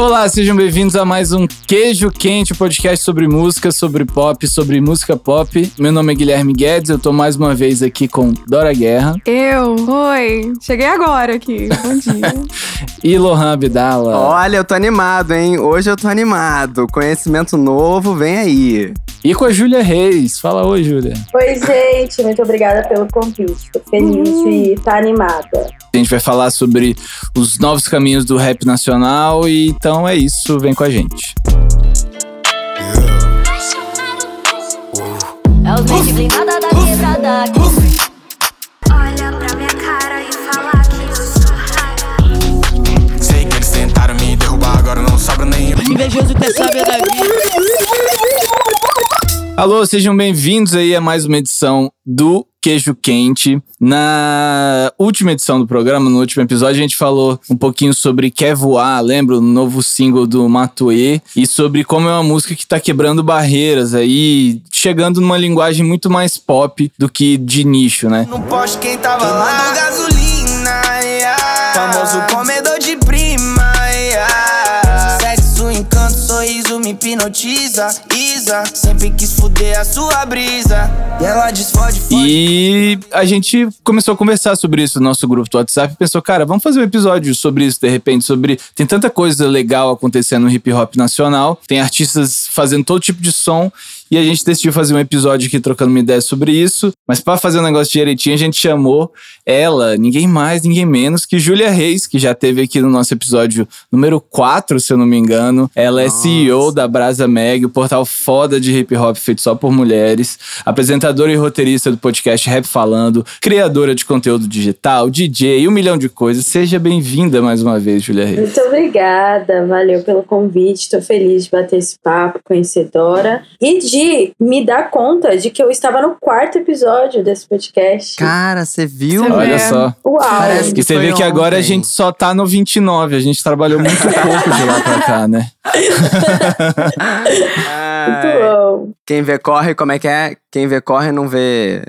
Olá, sejam bem-vindos a mais um Queijo Quente, podcast sobre música, sobre pop, sobre música pop. Meu nome é Guilherme Guedes, eu tô mais uma vez aqui com Dora Guerra. Eu, oi. Cheguei agora aqui. Bom dia. e Lohan Abdala. Olha, eu tô animado, hein? Hoje eu tô animado. Conhecimento novo, vem aí. E com a Júlia Reis. Fala oi, Júlia. Oi, gente. Muito obrigada pelo convite. Tô feliz uhum. de estar animada. A gente vai falar sobre os novos caminhos do rap nacional e então é isso, vem com a gente. É os blindada da quebrada. Olha pra minha cara e fala que eu sou Sei que eles tentaram me derrubar, agora não sobra nenhum. Invejoso quer saber da vida. Alô, sejam bem-vindos aí a mais uma edição do Queijo Quente. Na última edição do programa, no último episódio, a gente falou um pouquinho sobre Quer Voar, lembra? O novo single do Matuê. E sobre como é uma música que tá quebrando barreiras aí, chegando numa linguagem muito mais pop do que de nicho, né? No poste quem tava lá, gasolina, yeah. famoso comedor hipnotiza sempre quis fuder a sua brisa. E ela. E a gente começou a conversar sobre isso no nosso grupo do WhatsApp pensou, cara, vamos fazer um episódio sobre isso de repente, sobre. Tem tanta coisa legal acontecendo no hip hop nacional, tem artistas fazendo todo tipo de som e a gente decidiu fazer um episódio aqui trocando uma ideia sobre isso. Mas para fazer um negócio direitinho, a gente chamou ela, ninguém mais, ninguém menos que Júlia Reis, que já teve aqui no nosso episódio número 4, se eu não me engano. Ela é Nossa. é CEO da Brasa Mag, o portal foda de hip hop feito só por mulheres, apresentadora e roteirista do podcast Rap Falando, criadora de conteúdo digital, DJ, um milhão de coisas. Seja bem-vinda mais uma vez, Júlia Reis. Muito obrigada, valeu pelo convite. Tô feliz de bater esse papo conhecedora e de de me dar conta de que eu estava no quarto episódio desse podcast. Cara, você viu? Você Olha só. Uau. Parece que você vê que agora a gente só tá no 29. A gente trabalhou muito pouco de lá pra cá, né? muito bom. Quem vê corre, como é que é? Quem vê corre não vê.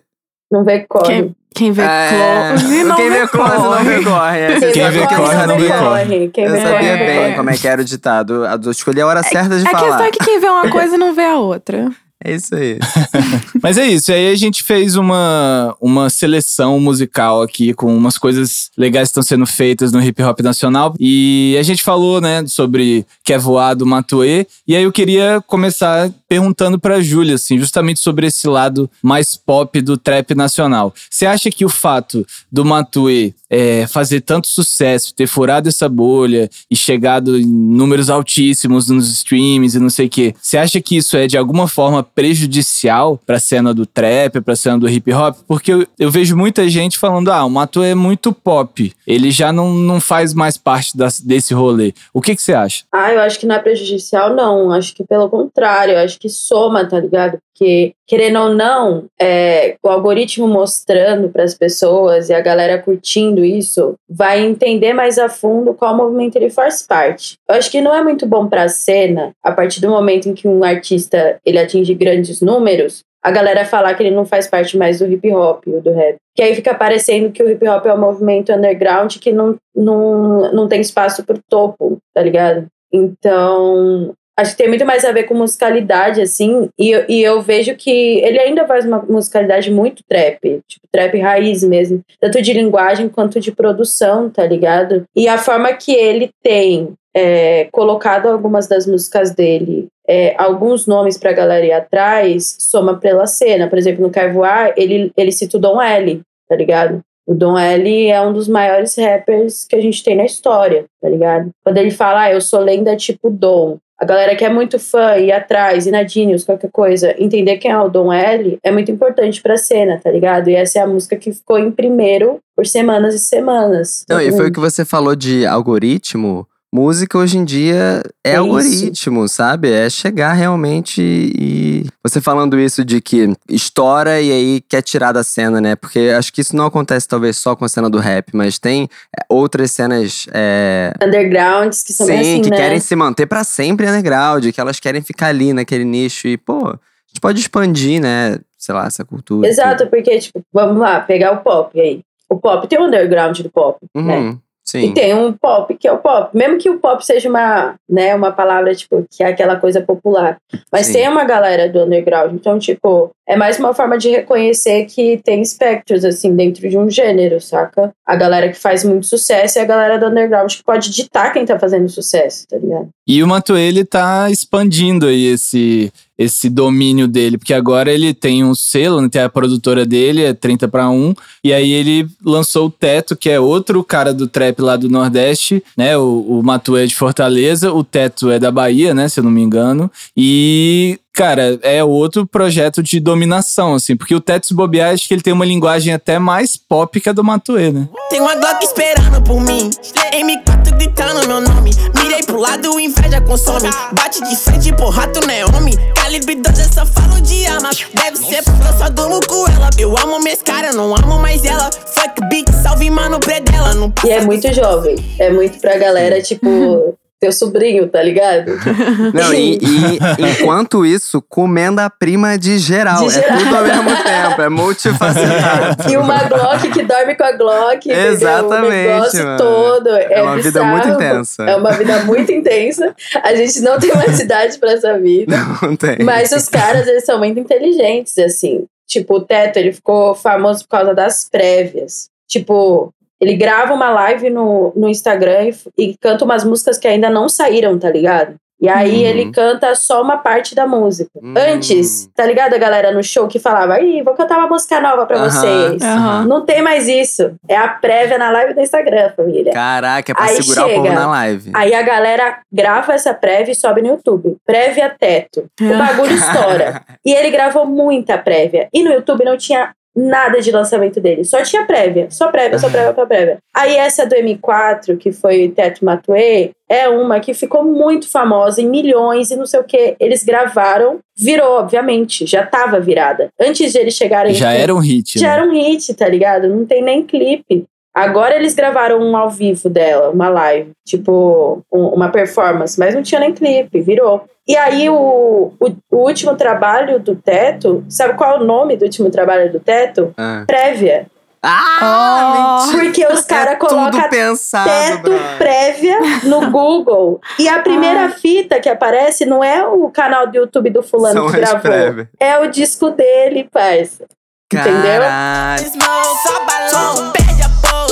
Não vê corre. Quem... Quem vê é, close não Quem vê close não vê corre. É. Quem, vê corre não vê corre. Eu sabia bem como é que era o ditado. Eu escolhi a hora certa de é, falar. A questão é que quem vê uma coisa não vê a outra. É isso aí. Mas é isso. E aí a gente fez uma, uma seleção musical aqui com umas coisas legais que estão sendo feitas no hip hop nacional. E a gente falou, né, sobre Quer Voar do Matuê. E aí eu queria começar perguntando pra Júlia, assim, justamente sobre esse lado mais pop do trap nacional. Você acha que o fato do Matuê é, fazer tanto sucesso, ter furado essa bolha e chegado em números altíssimos nos streams e não sei o quê, você acha que isso é de alguma forma prejudicial para a cena do trap, para a cena do hip hop, porque eu, eu, vejo muita gente falando: ah, o Mato é muito pop, ele já não, não faz mais parte das, desse rolê. O que, que você acha? Ah, eu acho que não é prejudicial, não. Acho que pelo contrário, acho que soma, tá ligado? Porque, querendo ou não, é, o algoritmo mostrando para as pessoas e a galera curtindo isso vai entender mais a fundo qual movimento ele faz parte. Eu acho que não é muito bom para a cena, a partir do momento em que um artista ele atinge grandes números, a galera falar que ele não faz parte mais do hip hop ou do rap. Que aí fica parecendo que o hip hop é um movimento underground que não, não, não tem espaço pro topo, tá ligado? Então, Acho que tem muito mais a ver com musicalidade, assim. E, e eu vejo que ele ainda faz uma musicalidade muito trap. Tipo, trap raiz mesmo. Tanto de linguagem quanto de produção, tá ligado? E a forma que ele tem é, colocado algumas das músicas dele, é, alguns nomes pra galera ir atrás, soma pela cena. Por exemplo, no Carvoar, ele, ele cita o Dom L, tá ligado? O Dom L é um dos maiores rappers que a gente tem na história, tá ligado? Quando ele fala, ah, eu sou lenda tipo Dom, a galera que é muito fã, ir atrás, ir na Genius, qualquer coisa, entender quem é o Dom L, é muito importante pra cena, tá ligado? E essa é a música que ficou em primeiro por semanas e semanas. Não, e foi o que você falou de algoritmo. Música hoje em dia é, é algoritmo, isso. sabe? É chegar realmente e. Você falando isso de que estoura e aí quer tirar da cena, né? Porque acho que isso não acontece talvez só com a cena do rap, mas tem é, outras cenas. É... Undergrounds que são Sim, assim, que né? querem se manter para sempre underground, que elas querem ficar ali naquele nicho e, pô, a gente pode expandir, né? Sei lá, essa cultura. Exato, porque, tipo, vamos lá, pegar o pop aí. O pop tem o underground do pop, né? uhum. né? Sim. E tem um pop, que é o pop. Mesmo que o pop seja uma, né, uma palavra, tipo, que é aquela coisa popular. Mas Sim. tem uma galera do underground. Então, tipo, é mais uma forma de reconhecer que tem espectros, assim, dentro de um gênero, saca? A galera que faz muito sucesso e a galera do underground que pode ditar quem tá fazendo sucesso, tá ligado? E o Matuê, ele tá expandindo aí esse, esse domínio dele, porque agora ele tem um selo, né, tem a produtora dele, é 30 para 1, e aí ele lançou o Teto, que é outro cara do trap lá do Nordeste, né, o, o Matuê é de Fortaleza, o Teto é da Bahia, né, se eu não me engano, e... Cara, é outro projeto de dominação, assim, porque o Teto se bobear, acho que ele tem uma linguagem até mais pop que a do Matuê, né? Tem uma Glock esperando por mim. M4 gritando meu nome. Mirei pro lado, inveja consome. Bate de frente, porra, tu não é homem. Calibre 12, eu só falo de arma. Deve ser porque eu só durmo com ela. Eu amo minhas caras, não amo mais ela. Fuck beat, salve mano predela. Não E é muito jovem. É muito pra galera, tipo, teu sobrinho, tá ligado? Não, e, e enquanto isso, comendo a prima de geral. De É geral. tudo ao mesmo tempo, é multifacetado. E uma Glock que dorme com a Glock. entendeu? Exatamente, O negócio mano. todo. É, É uma vida bizarro. muito intensa. É uma vida muito intensa. A gente não tem mais idade pra essa vida. Não tem. Mas os caras, eles são muito inteligentes, assim. Tipo, o Teto, ele ficou famoso por causa das prévias. Tipo, ele grava uma live no, no Instagram e, e canta umas músicas que ainda não saíram, tá ligado? E aí Uhum. ele canta só uma parte da música. Hum. Antes, tá ligado a galera no show que falava, ih, vou cantar uma música nova pra Aham. vocês. Não tem mais isso. É a prévia na live do Instagram, família. Caraca, é pra Aí segurar o povo chega. na live. Aí a galera grava essa prévia e sobe no YouTube. Prévia teto. O bagulho estoura. E ele gravou muita prévia. E no YouTube não tinha nada de lançamento dele. Só tinha prévia. Só prévia, só prévia, só prévia. Aí essa do M4, que foi Teto Matuê, é uma que ficou muito famosa em milhões e não sei o que. Eles gravaram, virou, obviamente. Já tava virada. Antes de eles chegarem. Já era um hit, Já né? era um hit, tá ligado? Não tem nem clipe. Agora eles gravaram um ao vivo dela, uma live, tipo, um- uma performance, mas não tinha nem clipe, virou. E aí o, o, o último trabalho do Teto, sabe qual é o nome do último trabalho do Teto? Ah, Prévia. ah mentira. Porque os caras é colocam pensado, teto prévia no Google. E a primeira fita que aparece não é o canal do YouTube do fulano São que gravou. prévias. É o disco dele, parça. Entendeu? Caralho.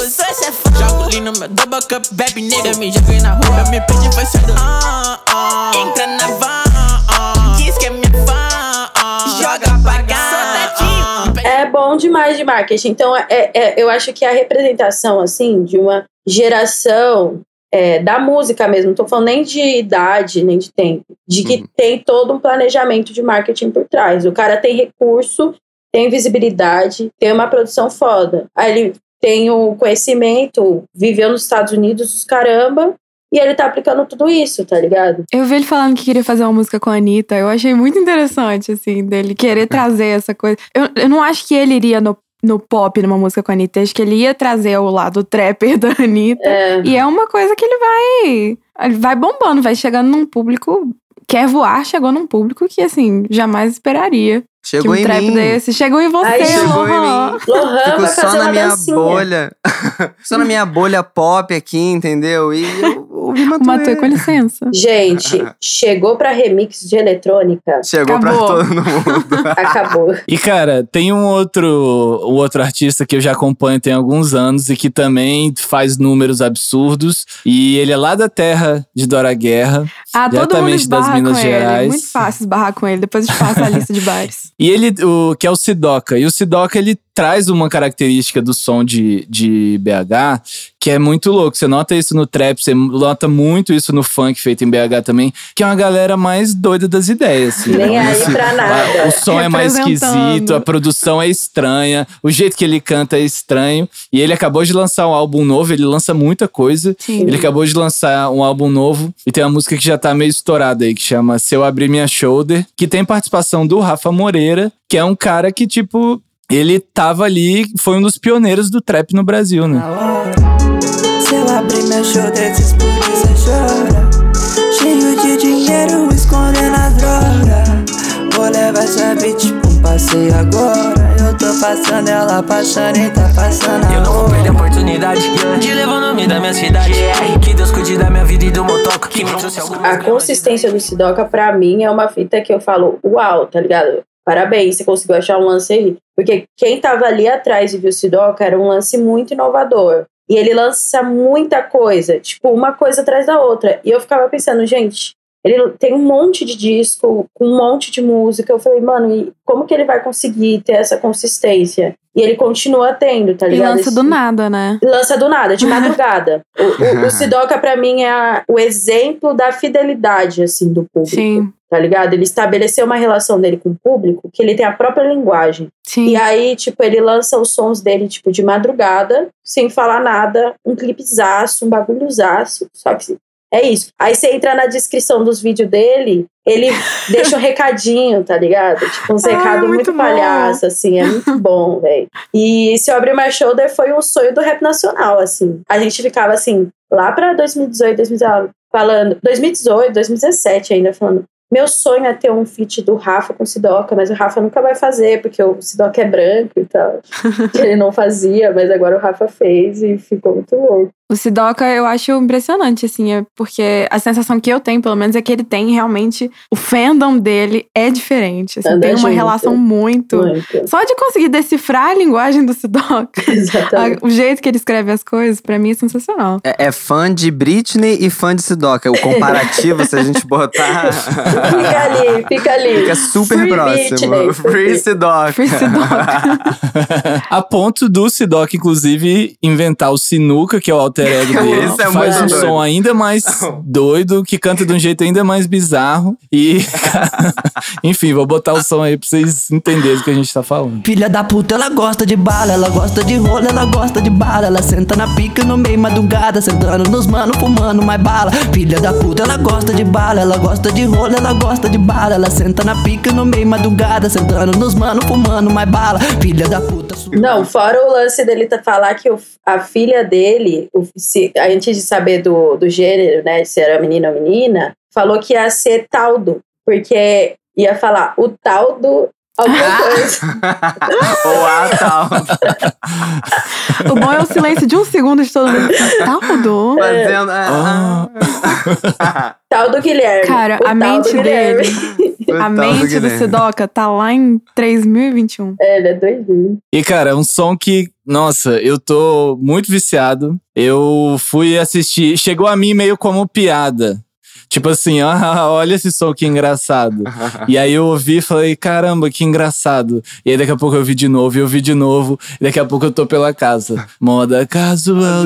Pose, sou chefão. Jogo lean no meu double cup, bebe nigga. Me joguei na rua, me pedi foi cedo. Ah, ah. Entra na van, diz que é minha fã. Joga pra cá. Sou tetinho. É bom demais de marketing. Então, é, é- eu acho que a representação, assim, de uma geração é, da música mesmo, não tô falando nem de idade, nem de tempo, de que Uhum. tem todo um planejamento de marketing por trás. O cara tem recurso, tem visibilidade, tem uma produção foda. Aí ele tem o conhecimento, viveu nos Estados Unidos, os caramba, e ele tá aplicando tudo isso, tá ligado? Eu vi ele falando que queria fazer uma música com a Anitta. Eu achei muito interessante, assim, dele querer trazer essa coisa. Eu, eu não acho que ele iria no, no pop numa música com a Anitta. Eu acho que ele ia trazer o lado trapper da Anitta. É, E é uma coisa que ele vai. Ele vai bombando, vai chegando num público. Quer voar, chegou num público que, assim, jamais esperaria. Chegou que um em trap mim. desse. Chegou em você, Aí chegou em Lohan. mim. Lohan Fico vai só na minha dancinha. bolha. só na minha bolha pop aqui, entendeu? E eu Matuê. com licença. Gente, chegou pra remix de eletrônica, Chegou Acabou. pra todo mundo. acabou. E, cara, tem um outro, um outro artista que eu já acompanho tem alguns anos e que também faz números absurdos. E ele é lá da terra de Dora Guerra. Ah, todo mundo Diretamente das Minas com ele. Gerais. Muito fácil esbarrar com ele. Depois a gente passa a lista de bares. E ele, o, que é o Sidoca. E o Sidoca, ele traz uma característica do som de, de BH que é muito louco. Você nota isso no trap, você nota muito isso no funk feito em BH também, que é uma galera mais doida das ideias. Assim, Nem né? aí Esse- pra nada. O som é mais esquisito, a produção é estranha, o jeito que ele canta é estranho. E ele acabou de lançar um álbum novo, ele lança muita coisa. Sim. Ele acabou de lançar um álbum novo e tem uma música que já tá meio estourada aí, que chama Se Eu Abrir Minha Shoulder, que tem participação do Rafa Moreira, que é um cara que, tipo, ele tava ali, foi um dos pioneiros do trap no Brasil, né? Se eu abrir meu explodir, cê chora. Cheio de dinheiro, escondendo a droga. Vou levar essa bitch pra um passeio agora. Eu tô passando, ela passando e tá passando a Eu não vou perder a oportunidade. De levar o nome da minha cidade. Que Deus cuide da minha vida e do motoca. Que me trouxe A consistência do Sidoca, pra mim, é uma fita que eu falo, uau, tá ligado? Parabéns, você conseguiu achar um lance aí. Porque quem tava ali atrás e viu Sidoca era um lance muito inovador. E ele lança muita coisa, tipo, uma coisa atrás da outra. E eu ficava pensando, gente, ele tem um monte de disco, com um monte de música. Eu falei, mano, e como que ele vai conseguir ter essa consistência? E ele continua tendo, tá E ligado? lança do nada, né? Lança do nada, de madrugada. o, o, o Sidoca, pra mim, é a- o exemplo da fidelidade, assim, do público. Sim, Tá ligado? Ele estabeleceu uma relação dele com o público que ele tem a própria linguagem. sim. E aí, tipo, ele lança os sons dele, tipo, de madrugada, sem falar nada, um clipezaço, um bagulhozaço. Só que é isso. Aí você entra na descrição dos vídeos dele, ele deixa um recadinho, tá ligado? Tipo, uns Ah, recados muito muito, bom. palhaço, assim, é muito bom, velho. E se eu abrir My Shoulder foi um sonho do rap nacional, assim. A gente ficava assim, lá pra 2018, 2019, falando, 2018, 2017 ainda, falando. Meu sonho é ter um feat do Rafa com o Sidoca, mas o Rafa nunca vai fazer, porque o Sidoca é branco e tal. ele não fazia, mas agora o Rafa fez e ficou muito louco. O Sidoca eu acho impressionante, assim, é porque a sensação que eu tenho, pelo menos, é que ele tem realmente. O fandom dele é diferente. Assim, Anda tem uma junto. relação muito. Muito. Só de conseguir decifrar a linguagem do Sidoca, a- o jeito que ele escreve as coisas, pra mim é sensacional. É, é fã de Britney e fã de Sidoca. O comparativo, se a gente botar. Fica ali, fica ali. Fica super Free próximo. Britney. Free Sidoca. Free Sidoca. A ponto do Sidoc, inclusive, inventar o Sinuca, que é o alter ego dele. Isso é faz muito um doido. som ainda mais doido, que canta de um jeito ainda mais bizarro. E, enfim, vou botar o som aí pra vocês entenderem o que a gente tá falando. Filha da puta, ela gosta de bala, ela gosta de rola, ela gosta de bala. Ela senta na pica no meio madrugada, sentando nos mano, fumando mais bala. Filha da puta, ela gosta de bala, ela gosta de rola, ela gosta de bala. Ela senta na pica no meio madrugada, sentando nos mano, fumando mais bala. Filha da puta, su- Não, fora o lance dele tá falar que o- a filha dele, o- se, antes de saber do, do gênero, né, se era menino ou menina, falou que ia ser Taldo, porque ia falar o Taldo alguma coisa. Ou a tal. O bom é o silêncio de um segundo de todo mundo. Taldo? Fazendo. Ah. Taldo Guilherme. Cara, o a mente dele, a tal do mente do Guilherme. Sidoca tá lá em 3021. É, ele é doidinho. E, cara, é um som que, nossa, eu tô muito viciado. Eu fui assistir, chegou a mim meio como piada. Tipo assim, ah, olha esse som que engraçado. e aí eu ouvi e falei, caramba, que engraçado. E aí daqui a pouco eu vi de novo, e eu vi de novo, e daqui a pouco eu tô pela casa. Moda casual.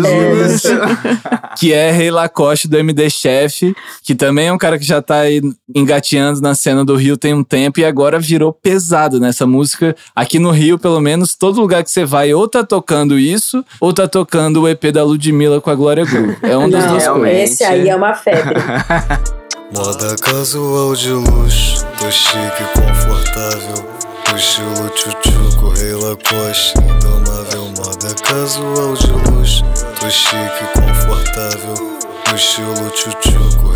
Que é Rei Lacoste do MD Chef, que também é um cara que já tá aí engateando na cena do Rio tem um tempo e agora virou pesado nessa música. Aqui no Rio, pelo menos, todo lugar que você vai ou tá tocando isso, ou tá tocando o EP da Ludmilla com a Glória Groove. É um das Não, duas realmente. coisas. esse aí é uma febre. Moda casual de luxo, tô chique e confortável. No estilo tchutchuco, rei Lacoste, indomável. Moda casual de luxo, tô chique e confortável. Tchutchuco,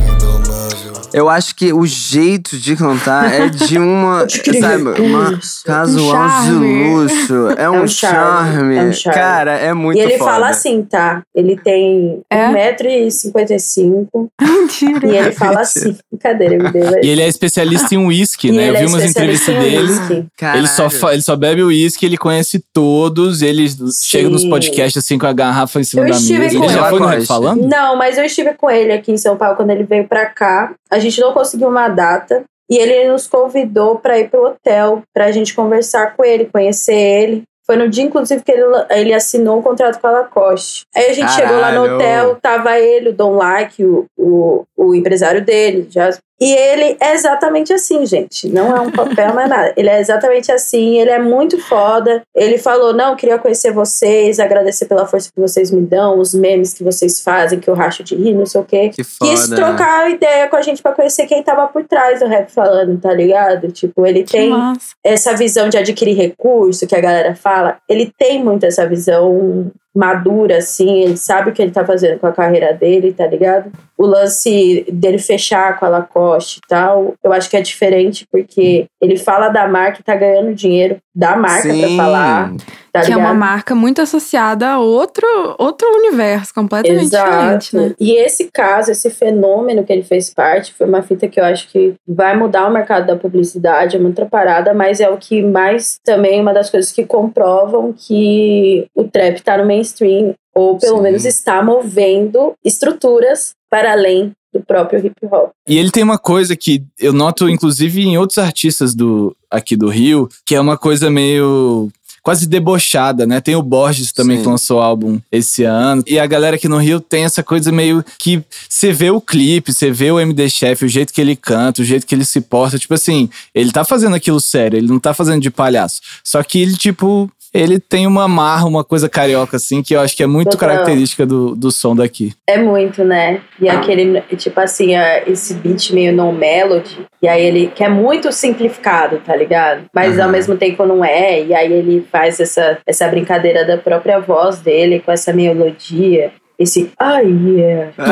indomável. Eu acho que o jeito de cantar é de uma. sabe, uma casual de charme. luxo. É um, um charme, charme. é um charme. Cara, é muito e ele foda. fala assim, tá? Ele tem É? 1,55m Mentira. e ele fala assim. Brincadeira, me deu. E ele é especialista em whisky, E né? Eu vi é umas entrevistas dele. Ele só, ele só bebe uísque, ele conhece todos, ele chega nos podcasts assim com a garrafa em cima Eu da mesa. Ele já foi no Lacoste. Falando? Não, mas eu estive com ele aqui em São Paulo quando ele veio pra cá. A gente não conseguiu uma data. E ele nos convidou pra ir pro hotel, pra gente conversar com ele, conhecer ele. Foi no dia, inclusive, que ele, ele assinou o contrato com a Lacoste. Aí a gente chegou lá no Caralho. hotel, tava ele, o Don Like, o, o, o empresário dele. Já, e ele é exatamente assim, gente. Não é um papel, não é nada. Ele é exatamente assim, ele é muito foda. Ele falou: não, queria conhecer vocês, agradecer pela força que vocês me dão, os memes que vocês fazem, que eu racho de rir, não sei o quê. Que foda. Quis trocar ideia com a gente pra conhecer quem tava por trás do rap falando, tá ligado? Tipo, ele Que tem massa. essa visão de adquirir recurso que a galera fala, ele tem muito essa visão madura, assim, ele sabe o que ele tá fazendo com a carreira dele, tá ligado? O lance dele fechar com a Lacoste e tal, eu acho que é diferente porque ele fala da marca e tá ganhando dinheiro da marca Sim. pra falar. Tá que é uma ligado? marca muito associada a outro, outro universo, completamente diferente, né? E esse caso, esse fenômeno que ele fez parte, foi uma fita que eu acho que vai mudar o mercado da publicidade, é uma outra parada, mas é o que mais também uma das coisas que comprovam que o trap tá no mainstream, ou pelo Sim. menos está movendo estruturas para além do próprio hip hop. E ele tem uma coisa que eu noto, inclusive, em outros artistas do, aqui do Rio, que é uma coisa meio. Quase debochada, né? Tem o Borges também Sim. que lançou álbum esse ano. E a galera aqui no Rio tem essa coisa meio que você vê o clipe, você vê o MD Chef, o jeito que ele canta, o jeito que ele se porta. Tipo assim, ele tá fazendo aquilo sério, ele não tá fazendo de palhaço. Só que ele, tipo, ele tem uma marra, uma coisa carioca, assim, que eu acho que é muito Total. característica do, do som daqui. É muito, né? E aquele, tipo assim, esse beat meio no melody, e aí ele que é muito simplificado, tá ligado? Mas ao Aham. mesmo tempo não é, e aí ele faz essa, essa brincadeira da própria voz dele com essa melodia, esse ai yeah.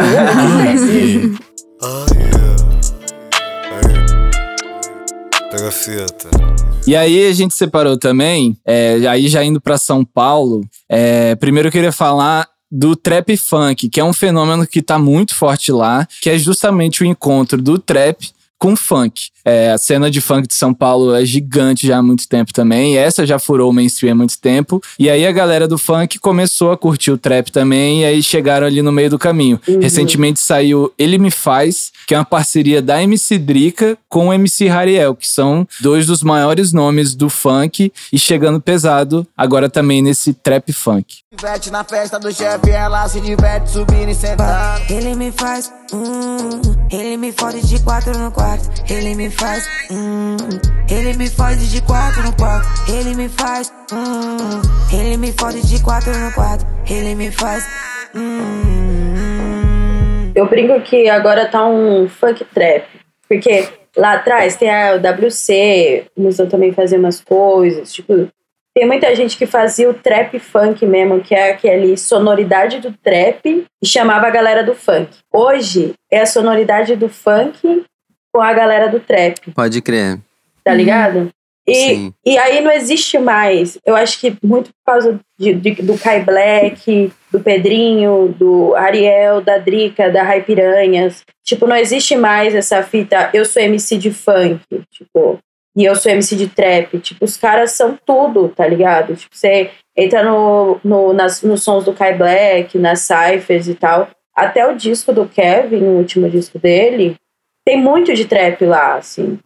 Ah, yeah. Aí. Pega a fita. E aí a gente separou também, é, aí já indo pra São Paulo, é, primeiro eu queria falar do trap funk, que é um fenômeno que tá muito forte lá, que é justamente o encontro do trap com funk. É, a cena de funk de São Paulo é gigante já há muito tempo também. E essa já furou o mainstream há muito tempo. E aí a galera do funk começou a curtir o trap também. E aí chegaram ali no meio do caminho. Recentemente saiu Ele Me Faz, que é uma parceria da MC Drica com o MC Hariel, que são dois dos maiores nomes do funk. E chegando pesado agora também nesse trap funk. Diverte na festa do chefe, ela se diverte subindo e sentando. Ele me faz, hum, ele me fode de quatro no quarto. Ele me faz, hum, ele me fode de quatro no quarto. Ele me faz, hum, ele me fode de quatro no quarto. Ele me faz, hum. Eu brinco que agora tá um funk trap. Porque lá atrás tem a WC, o Museu também fazia umas coisas. Tipo, tem muita gente que fazia o trap funk mesmo, que é aquele sonoridade do trap e chamava a galera do funk. Hoje é a sonoridade do funk com a galera do trap, Pode crer. tá ligado? E, Sim. e aí não existe mais. Eu acho que muito por causa de- de- do Kai Black, do Pedrinho, do Ariel, da Drica, da Rai Piranhas. Tipo, não existe mais essa fita, eu sou MC de funk, tipo, e eu sou MC de trap. Tipo, os caras são tudo, tá ligado? Tipo, você entra no, no, nas, nos sons do Kai Black, nas cyphers e tal. Até o disco do Kevin, o último disco dele, tem muito de trap lá, assim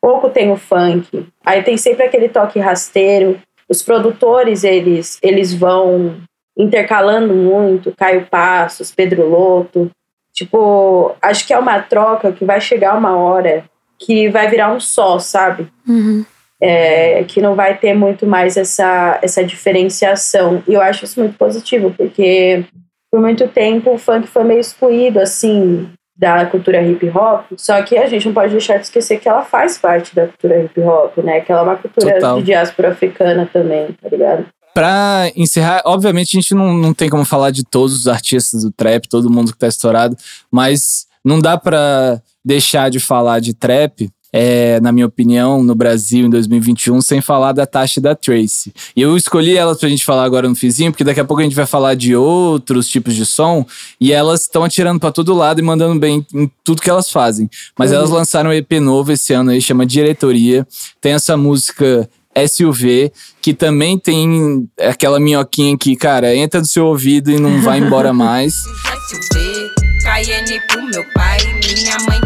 pouco tem o funk. Aí tem sempre aquele toque rasteiro. Os produtores, eles, eles vão intercalando muito. Caio Passos, Pedro Loto. Tipo, acho que é uma troca que vai chegar uma hora que vai virar um só, sabe? Uhum. É, que não vai ter muito mais essa, essa diferenciação. E eu acho isso muito positivo, porque por muito tempo o funk foi meio excluído, assim, da cultura hip hop. Só que a gente não pode deixar de esquecer que ela faz parte da cultura hip hop, né? Que ela é uma cultura Total. de diáspora africana também, tá ligado? Pra encerrar, obviamente a gente não, não tem como falar de todos os artistas do trap, todo mundo que tá estourado, mas não dá pra deixar de falar de trap, é, na minha opinião, no Brasil em 2021, sem falar da Tasha e da Tracy. E eu escolhi elas pra gente falar agora no fizinho, porque daqui a pouco a gente vai falar de outros tipos de som, e elas estão atirando pra todo lado e mandando bem em tudo que elas fazem. Mas elas lançaram um EP novo esse ano aí, chama Diretoria. Tem essa música SUV, que também tem aquela minhoquinha que, cara, entra no seu ouvido e não vai embora mais. SUV, Cayenne pro meu pai. Minha mãe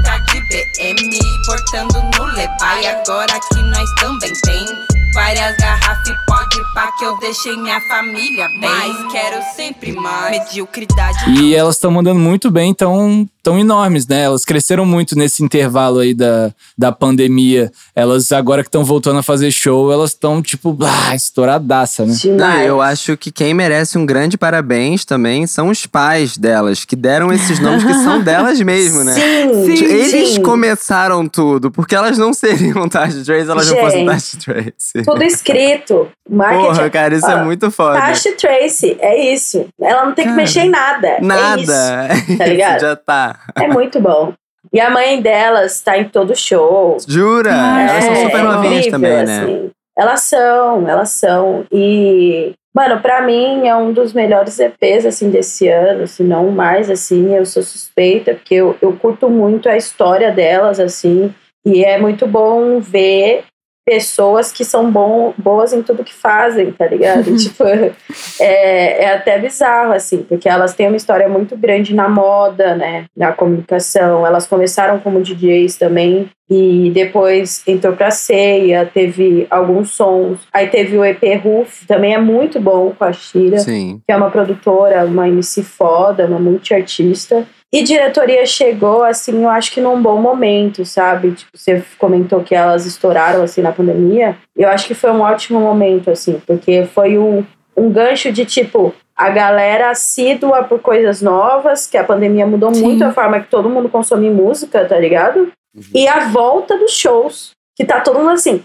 BM, portando no Lebai. Agora que nós também tem várias garrafas e pode pá que eu deixei minha família bem. Mas quero sempre mais. Mediocridade. E elas estão mandando muito bem, tão, tão enormes, né? Elas cresceram muito nesse intervalo aí da, da pandemia. Elas, agora que estão voltando a fazer show, elas estão, tipo, ah, estouradaça, né? Não, eu acho que quem merece um grande parabéns também são os pais delas, que deram esses nomes que são delas mesmo, né? Sim, Sim, Eles sim. começaram tudo, porque elas não seriam Tasha Trace, elas não fossem Gente. Tasha Trace. Tudo escrito. Marketing. Porra, cara, isso é muito foda. Tasha Tracy, é isso. Ela não tem que Cara, mexer em nada. É isso. Nada. tá ligado? Isso já tá. É muito bom. E a mãe delas tá em todo show. Jura? Ah, elas são é, super é novinhas também, né? assim. Elas são, elas são. E, mano, pra mim é um dos melhores EPs, assim, desse ano, se não mais, assim. Eu sou suspeita, porque eu, eu curto muito a história delas, assim. E é muito bom ver pessoas que são bom, boas em tudo que fazem, tá ligado? tipo, é, é até bizarro, assim, porque elas têm uma história muito grande na moda, né? Na comunicação. Elas começaram como DJs também. E depois entrou pra ceia, teve alguns sons. Aí teve o EP Roof, também é muito bom com a Shira, Sim. que é uma produtora, uma MC foda, uma multiartista. E diretoria chegou, assim, eu acho que num bom momento, sabe? Tipo, você comentou que elas estouraram, assim, na pandemia. Eu acho que foi um ótimo momento, assim, porque foi um, um gancho de, tipo, a galera assídua por coisas novas, que a pandemia mudou Sim. muito a forma que todo mundo consome música, tá ligado? E a volta dos shows, que tá todo mundo assim,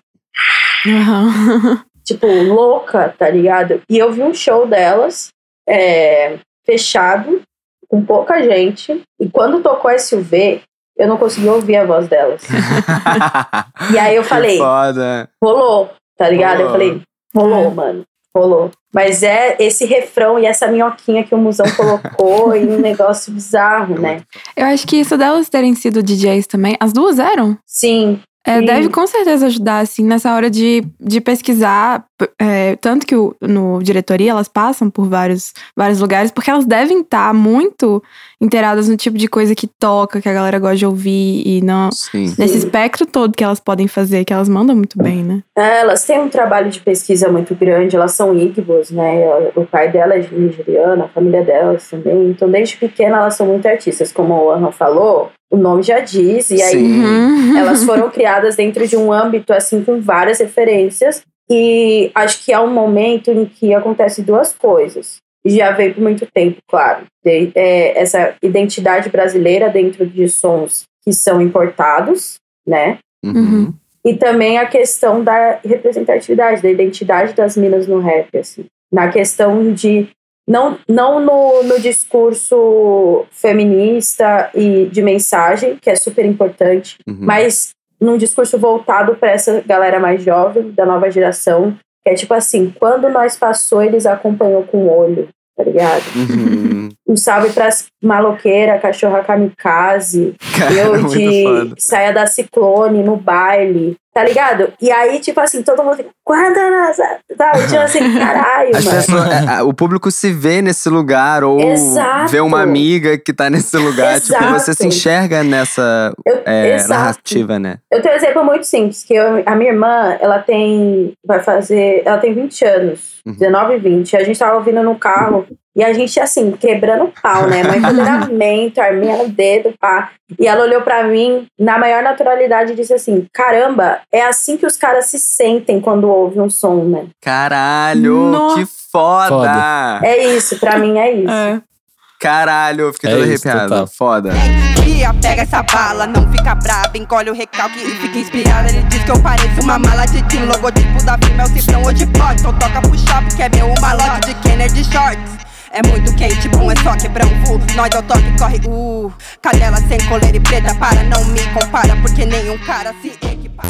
Aham. tipo, louca, tá ligado? E eu vi um show delas, é, fechado, com pouca gente, e quando tocou SUV, eu não consegui ouvir a voz delas. E aí eu falei, foda. rolou, tá ligado? Eu Rolou. falei, rolou, mano, rolou. Mas é esse refrão e essa minhoquinha que o musão colocou e um negócio bizarro, né? Eu acho que isso delas terem sido DJs também. As duas eram? Sim, É, Sim. deve com certeza ajudar, assim, nessa hora de, de pesquisar. É, tanto que o- no diretoria elas passam por vários, vários lugares, porque elas devem estar muito inteiradas no tipo de coisa que toca, que a galera gosta de ouvir e não. Sim. Nesse espectro todo que elas podem fazer, que elas mandam muito bem, né? É, elas têm um trabalho de pesquisa muito grande, elas são Igbos, né? O pai dela é nigeriano, a família delas também. Então, desde pequena, elas são muito artistas. Como o Ana falou, o nome já diz. E aí, Sim. Elas foram criadas dentro de um âmbito, assim, com várias referências. E acho que há um momento em que acontece duas coisas. Já veio por muito tempo, claro. De- é, essa identidade brasileira dentro de sons que são importados, né? Uhum. E também a questão da representatividade, da identidade das minas no rap, assim. Na questão de. Não, não no, no discurso feminista e de mensagem, que é super importante, Uhum. mas num discurso voltado para essa galera mais jovem, da nova geração, que é tipo assim: quando nós passou, eles acompanhou com o olho, tá ligado? Uhum. Um salve pras maloqueiras, cachorra kamikaze, Cara, eu muito de foda. saia da ciclone no baile, tá ligado? E aí, tipo assim, todo mundo fica, quanta nossa, sabe? Tipo assim, caralho, As mano. pessoas- é, é, o público se vê nesse lugar, ou Exato. vê uma amiga que tá nesse lugar. Tipo, você se Exato. enxerga nessa Eu, é, exato. narrativa, né? Eu tenho um exemplo muito simples, que eu- a minha irmã, ela tem, vai fazer, ela tem 20 anos, Uhum. 19 e 20. A gente tava ouvindo no carro, e a gente, assim, quebrando pau, né? Mãe empoderamento, arminha no dedo, pá. E ela olhou pra mim, na maior naturalidade, e disse assim, caramba, é assim que os caras se sentem quando ouvem um som, né? Caralho, Nossa. que foda! Foda. É isso, pra mim é isso. É. Caralho, eu fiquei É todo arrepiado. total. Foda. Tia, pega essa bala, não fica braba, encolhe o recalque e fica inspirada. Ele diz que eu pareço uma mala de tim, logotipo da firma é o cifrão ou de pote. Então toca pro shopping, que é meu malote de Kenner de shorts. É muito quente, bom, é só quebrar um full. Nós dá o toque, corre, uh. Cadela sem coleira e preta, para, não me compara, porque nenhum cara se equipara.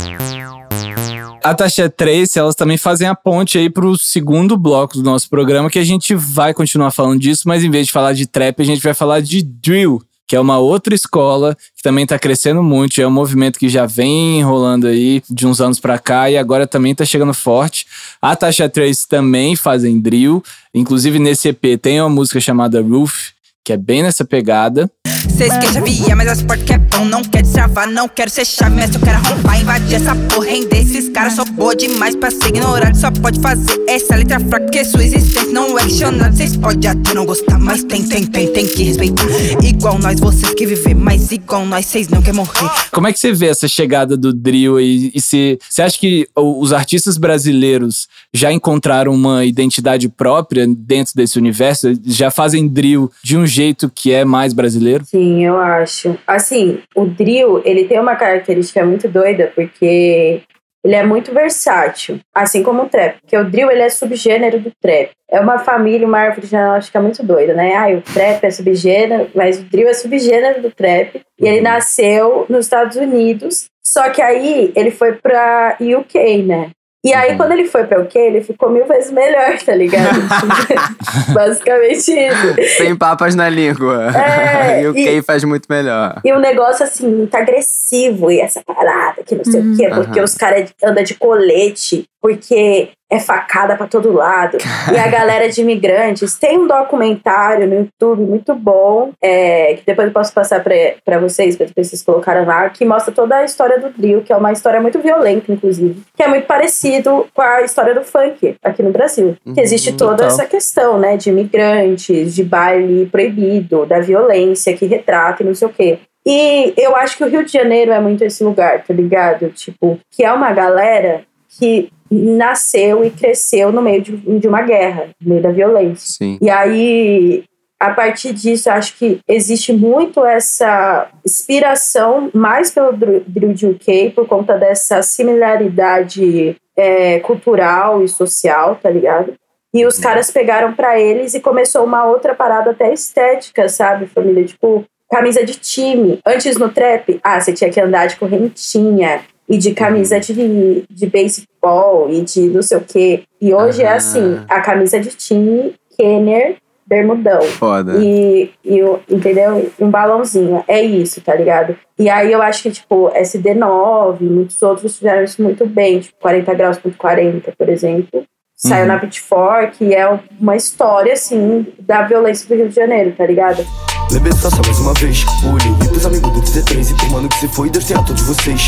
A Tasha Trace, elas também fazem a ponte aí pro segundo bloco do nosso programa, que a gente vai continuar falando disso, mas em vez de falar de trap, a gente vai falar de drill, que é uma outra escola que também tá crescendo muito, é um movimento que já vem rolando aí de uns anos pra cá e agora também tá chegando forte. A Tasha Trace também fazem drill, inclusive nesse EP tem uma música chamada Roof, que é bem nessa pegada. Cês que já via, mas as portas que é bom Não quero destravar, não quero ser chave Mas eu quero arrombar, invadir essa porra Render esses caras, sou boa demais pra ser ignorado Só pode fazer essa letra fraca Porque sua existência não é questionada Cês podem até não gostar, mas tem, tem, tem, tem que respeitar Igual nós, vocês que viver Mas igual nós, cês não quer morrer Como é que você vê essa chegada do drill aí? E se você acha que os artistas brasileiros já encontraram uma identidade própria dentro desse universo? Já fazem drill de um jeito que é mais brasileiro? Sim, eu acho. Assim, o drill, ele tem uma característica muito doida, porque ele é muito versátil, assim como o trap. Porque o drill, ele é subgênero do trap. É uma família, uma árvore genealógica muito doida, né? Ah, o trap é subgênero, mas o drill é subgênero do trap. E ele nasceu nos Estados Unidos, só que aí ele foi pra UK, né? E aí, Uhum. quando ele foi pra o quê? Ele ficou mil vezes melhor, tá ligado? Basicamente isso. Sem papas na língua. É, e o Kay faz muito melhor. E um negócio assim, muito agressivo, e essa parada, que não sei o quê, porque Aham. os caras andam de colete, porque é facada pra todo lado. E a galera de imigrantes. Tem um documentário no YouTube muito bom, é, que depois eu posso passar pra, pra vocês, pra depois vocês colocaram lá, que mostra toda a história do drill, que é uma história muito violenta, inclusive, que é muito parecido com a história do funk aqui no Brasil. Que existe toda essa questão, né, de imigrantes, de baile proibido, da violência que retrata e não sei o quê. E eu acho que o Rio de Janeiro é muito esse lugar, tá ligado? Tipo, que é uma galera que nasceu e cresceu no meio de, de uma guerra, no meio da violência. Sim. E aí, a partir disso, acho que existe muito essa inspiração mais pelo de UK por conta dessa similaridade é, cultural e social, tá ligado? E os caras pegaram pra eles e começou uma outra parada até estética, sabe, família? Tipo, camisa de time. Antes no trap, ah, você tinha que andar de correntinha e de camisa de, de baseball e de não sei o quê. E hoje é assim, a camisa de time, Kenner, bermudão. Foda. E, e o- entendeu? Um balãozinho. É isso, tá ligado? E aí eu acho que, tipo, SD9, muitos outros fizeram isso muito bem. Tipo, 40 graus.40, por exemplo. Saiu Uhum. na Pitchfork e é uma história, assim, da violência do Rio de Janeiro, tá ligado? Levei só mais uma vez Olhei pros amigos do 13 E pro mano que se foi Deus tenha todos vocês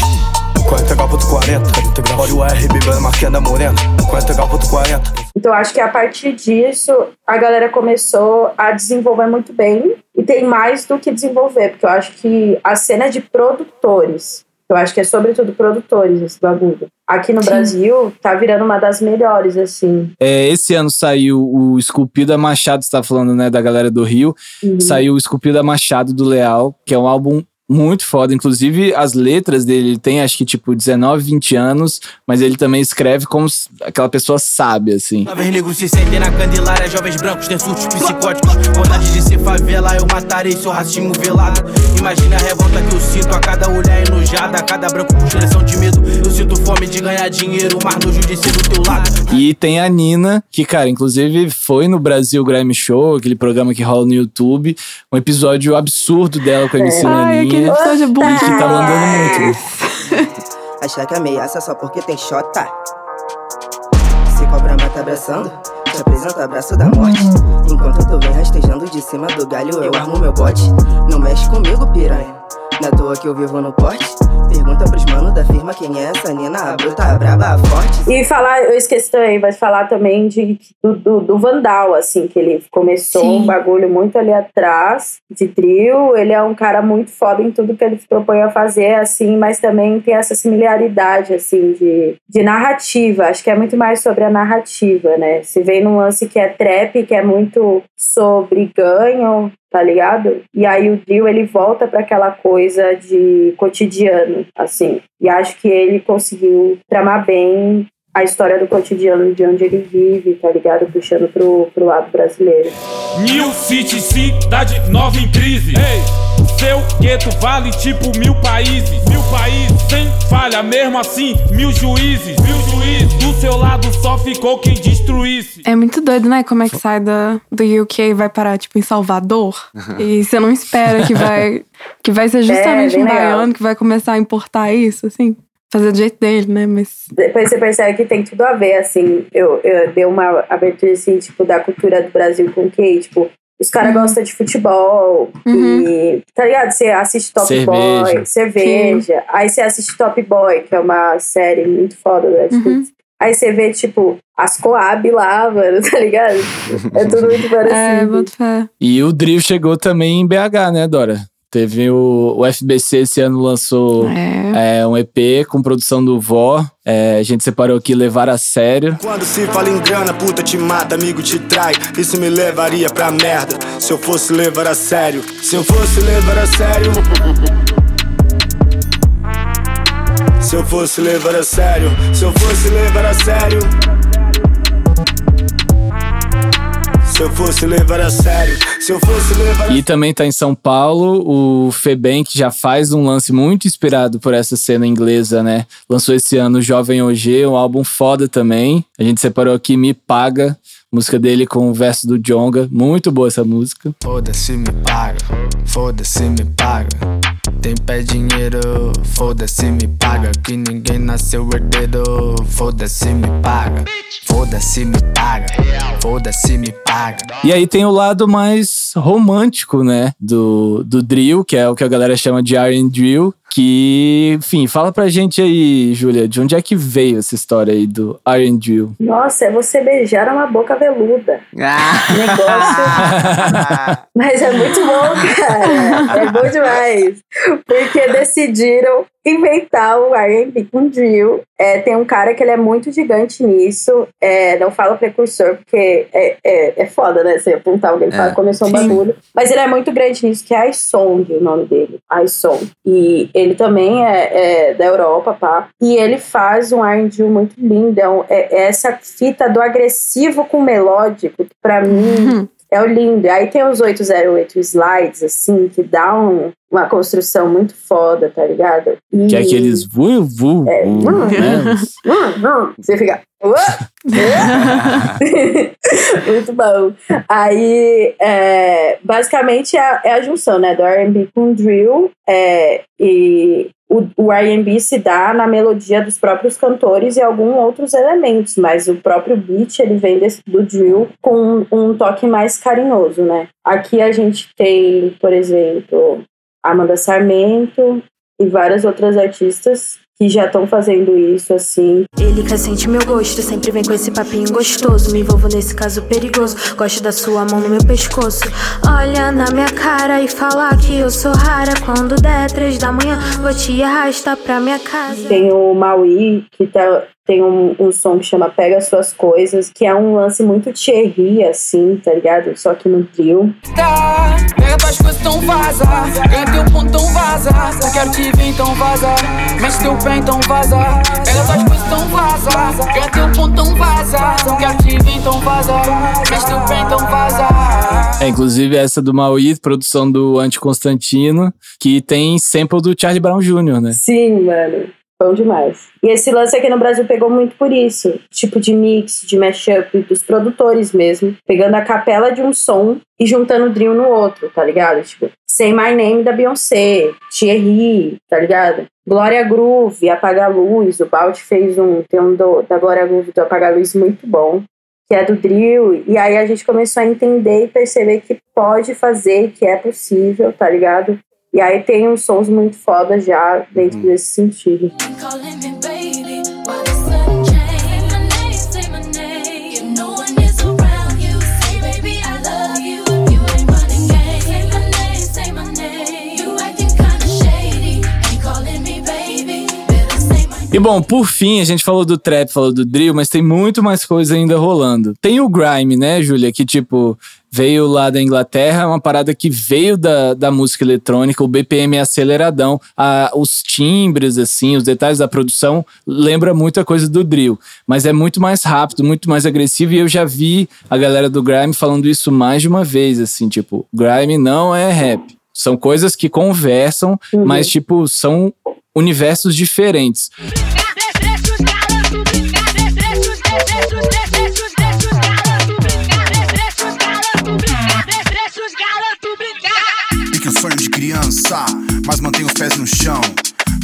40 graus, 40 Olha o R bebendo morena 40 graus, 40 Então, eu acho que a partir disso, a galera começou a desenvolver muito bem. E tem mais do que desenvolver, porque eu acho que a cena de produtores, eu acho que é sobretudo produtores esse bagulho. Aqui no Brasil, tá virando uma das melhores, assim. É, esse ano saiu o Esculpido a Machado, você tá falando, né, da galera do Rio. Uhum. Saiu o Esculpido a Machado do Leal, que é um álbum muito foda. Inclusive, as letras dele, ele tem acho que tipo 19, 20 anos, mas ele também escreve como aquela pessoa sabe, assim. Jovens negros se sentem na candelária, jovens brancos têm surtos psicóticos. Vontade de ser favela, eu matarei seu racismo velado. Imagina a revolta que eu sinto a cada olhar enojada, a cada branco com de medo. Eu sinto fome de ganhar dinheiro, mas nojo de ser do teu lado. E tem a Nina, que, cara, inclusive foi no Brasil Grammy Show, aquele programa que rola no YouTube. Um episódio absurdo dela com a MC Ai, aquele Naninha. episódio é bom que tá mandando muito. Achar que ameaça só porque tem xota. Se cobra mata abraçando, te apresento abraço da morte. Enquanto tu vem rastejando de cima do galho, eu armo meu bote. Não mexe comigo, piranha. Na toa que eu vivo no porte. Pergunta pros mano da firma quem é essa Nina, a bruta, a braba, a forte. E falar, eu esqueci também, mas falar também de, do, do, do Vandal, assim, que ele começou Sim. um bagulho muito ali atrás de trio. Ele é um cara muito foda em tudo que ele se propõe a fazer, assim, mas também tem essa similaridade, assim, de, de narrativa. Acho que é muito mais sobre a narrativa, né? Se vem num lance que é trap, que é muito sobre ganho, tá ligado? E aí o Drill ele volta para aquela coisa de cotidiano, assim. E acho que ele conseguiu tramar bem a história do cotidiano de onde ele vive, tá ligado? Puxando pro, pro lado brasileiro. New City, cidade nova em crise. Gueto vale tipo mil países. Mil países, sem falha, mesmo assim, mil juízes. Mil juízes, do seu lado só ficou quem destruísse. É muito doido, né? Como é que sai da, do UK e vai parar, tipo, em Salvador. E você não espera que vai, que vai ser justamente bem um legal. baiano que vai começar a importar isso, assim. Fazer do jeito dele, né? Mas. Depois você percebe que tem tudo a ver, assim. Eu, eu dei uma abertura, assim, tipo, da cultura do Brasil com o quê? Tipo, os caras gostam de futebol e, tá ligado? Você assiste Top Cerveja. Boy, cerveja. Aí você assiste Top Boy, que é uma série muito foda da Netflix. Aí você vê, tipo, as Coab lá, mano, tá ligado? É tudo muito É, parecido. fé. E o Drill chegou também em BH, né, Dora? Teve o, o FBC esse ano lançou É. é, um EP com produção do Vó. É, a gente separou aqui Levar a Sério. Quando se fala em grana, puta te mata, amigo te trai Isso me levaria pra merda Se eu fosse levar a sério Se eu fosse levar a sério Se eu fosse levar a sério Se eu fosse levar a sério Se eu fosse levar a sério, se eu fosse levar a E também tá em São Paulo o que já faz um lance muito inspirado por essa cena inglesa, né? Lançou esse ano o Jovem OG, um álbum foda também. A gente separou aqui Me Paga, música dele com o verso do Jonga. Muito boa essa música. Foda-se, me paga. Foda-se, me paga. Tem pé dinheiro, foda-se, me paga. Que ninguém nasceu herdeiro, foda-se, me paga. Foda-se, me paga. Foda-se, me paga. E aí tem o lado mais romântico, né? Do, do drill, que é o que a galera chama de R&B drill. Que, enfim, fala pra gente aí, Júlia, de onde é que veio essa história aí do R&B drill? Nossa, é você beijar uma boca veluda. Ah. Negócio. Mas é muito bom, cara. É bom demais. Porque decidiram inventar o R&B com drill. É, tem um cara que ele é muito gigante nisso. É, não fala precursor, porque é, é, é foda, né? Você apontar alguém e falar É. começou um bagulho. Mas ele é muito grande nisso, que é iSong, o nome dele. iSong. E ele também é, é da Europa, pá. E ele faz um R&B muito lindo. É, é- é essa fita do agressivo com melódico, que pra mim... É o lindo. Aí tem os 808 slides, assim, que dá um- uma construção muito foda, tá ligado? E- Que é aqueles vu, vu, vu, né? Hum, hum. Você fica. Muito bom. Aí, é, basicamente, é, a- é a junção né, do RB com drill. é, e o, o RB se dá na melodia dos próprios cantores e alguns outros elementos, mas o próprio beat ele vem desse- do drill com um, um toque mais carinhoso, né? Aqui a gente tem, por exemplo, Amanda Sarmento e várias outras artistas que já estão fazendo isso assim. Ele quer sentir meu gosto, sempre vem com esse papinho gostoso. Me envolvo nesse caso perigoso. Gosto da sua mão no meu pescoço. Olha na minha cara e fala que eu sou rara. Quando der três da manhã, vou te arrastar pra minha casa. Tem o Maui, que tá, tem um, um som que chama Pega Suas Coisas, que é um lance muito Thierry, assim, tá ligado? Só que no drill. Tá, pega tuas coisas, então vaza. Ganha teu ponto, então vaza. Eu quero te ver, então vaza. Mexe teu pé, então vaza. Pega tuas coisas, então vaza. Ganha teu ponto, então vaza. Eu quero te ver, então vaza. Mexe teu pé, então vaza. É, inclusive essa do Maui, produção do Anticonstantino, que tem sample do Charlie Brown Jr., né? Sim, mano. Bom demais. E esse lance aqui no Brasil pegou muito por isso. Tipo de mix, de mashup, dos produtores mesmo. Pegando a capela de um som e juntando o drill no outro, tá ligado? Tipo, Say My Name da Beyoncé, Thierry, tá ligado? Glória Groove, Apaga Luz. O Balt fez um, tem um do, da Glória Groove do Apaga Luz muito bom. Que é do drill. E aí a gente começou a entender e perceber que pode fazer, que é possível, tá ligado? E aí tem uns sons muito foda já dentro desse sentido. E bom, por fim, a gente falou do trap, falou do drill, mas tem muito mais coisa ainda rolando. Tem o grime, né, Júlia? Que tipo, veio lá da Inglaterra, é uma parada que veio da, da música eletrônica, o BPM é aceleradão, a, os timbres, assim, os detalhes da produção lembra muita coisa do drill, mas é muito mais rápido, muito mais agressivo, e eu já vi a galera do grime falando isso mais de uma vez, assim, tipo, grime não é rap. São coisas que conversam, mas, tipo, são universos diferentes. Criança, mas mantenho os pés no chão.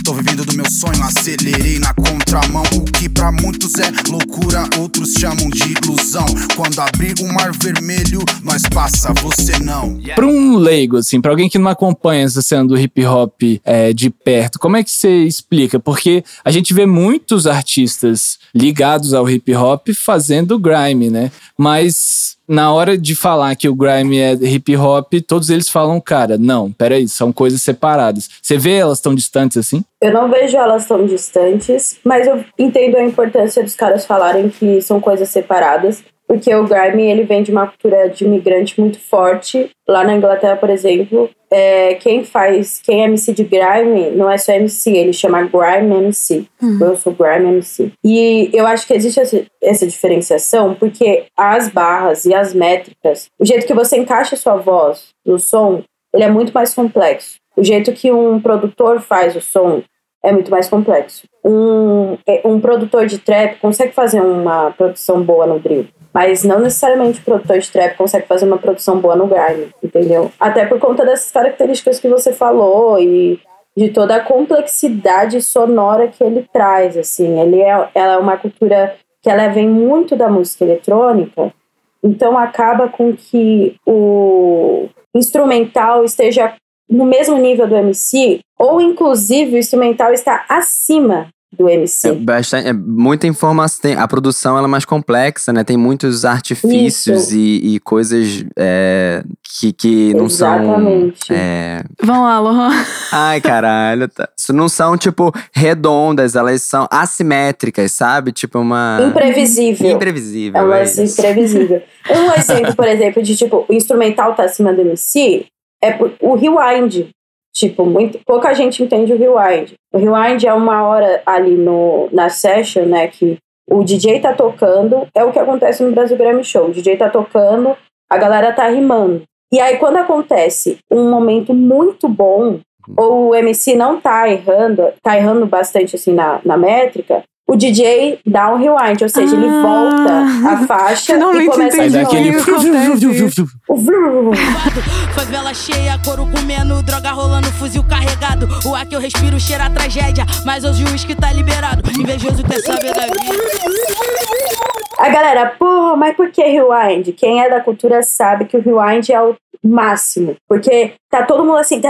Tô vivendo do meu sonho, acelerei na contramão. O que pra muitos é loucura, outros chamam de ilusão. Quando abrir o mar vermelho, nós passa, você não. Pra um leigo, assim, pra alguém que não acompanha essa cena do hip hop é, de perto, como é que você explica? Porque a gente vê muitos artistas ligados ao hip hop fazendo grime, né? Mas na hora de falar que o grime é hip hop, todos eles falam, cara, não, peraí, são coisas separadas. Você vê elas tão distantes assim? Eu não vejo elas tão distantes, mas eu entendo a importância dos caras falarem que são coisas separadas. Porque o grime ele vem de uma cultura de imigrante muito forte. Lá na Inglaterra, por exemplo, é, quem faz, quem é MC de grime não é só MC, ele chama grime MC. Hum. Eu sou grime MC. E eu acho que existe essa, essa diferenciação porque as barras e as métricas, o jeito que você encaixa a sua voz no som, ele é muito mais complexo. O jeito que um produtor faz o som é muito mais complexo. Um, é, um produtor de trap consegue fazer uma produção boa no drill, mas não necessariamente o produtor de trap consegue fazer uma produção boa no grime, entendeu? Até por conta dessas características que você falou e de toda a complexidade sonora que ele traz, assim. Ele é, ela é uma cultura que ela vem muito da música eletrônica, então acaba com que o instrumental esteja no mesmo nível do MC, ou inclusive o instrumental está acima do É, MC. bastante, é muita informação. tem- a produção ela é mais complexa, né? Tem muitos artifícios e, e coisas é, que, que não Exatamente. são. é, Vão lá, Lohan. Ai, caralho. Tá. Isso não são, tipo, redondas, elas são assimétricas, sabe? Tipo, uma. Imprevisível. Imprevisível. É um é imprevisível. Um exemplo, por exemplo, de tipo, o instrumental tá acima do MC é o rewind. Tipo, muito, pouca gente entende o rewind. O rewind é uma hora ali no, na session, né? Que o DJ tá tocando, é o que acontece no Brasil Grammy Show. O DJ tá tocando, a galera tá rimando. E aí, quando acontece um momento muito bom, ou o MC não tá errando, tá errando bastante assim na, na métrica, o DJ dá um rewind, ou seja, ele volta a faixa e começa entendi que vrum, vrum. Favela cheia, couro comendo, droga rolando, fuzil carregado. O ar que eu respiro cheira a tragédia, mas hoje o uísque tá liberado. Invejoso quer saber da vida. A galera, porra, mas por que rewind? Quem é da cultura sabe que o rewind é o máximo. Porque tá todo mundo assim,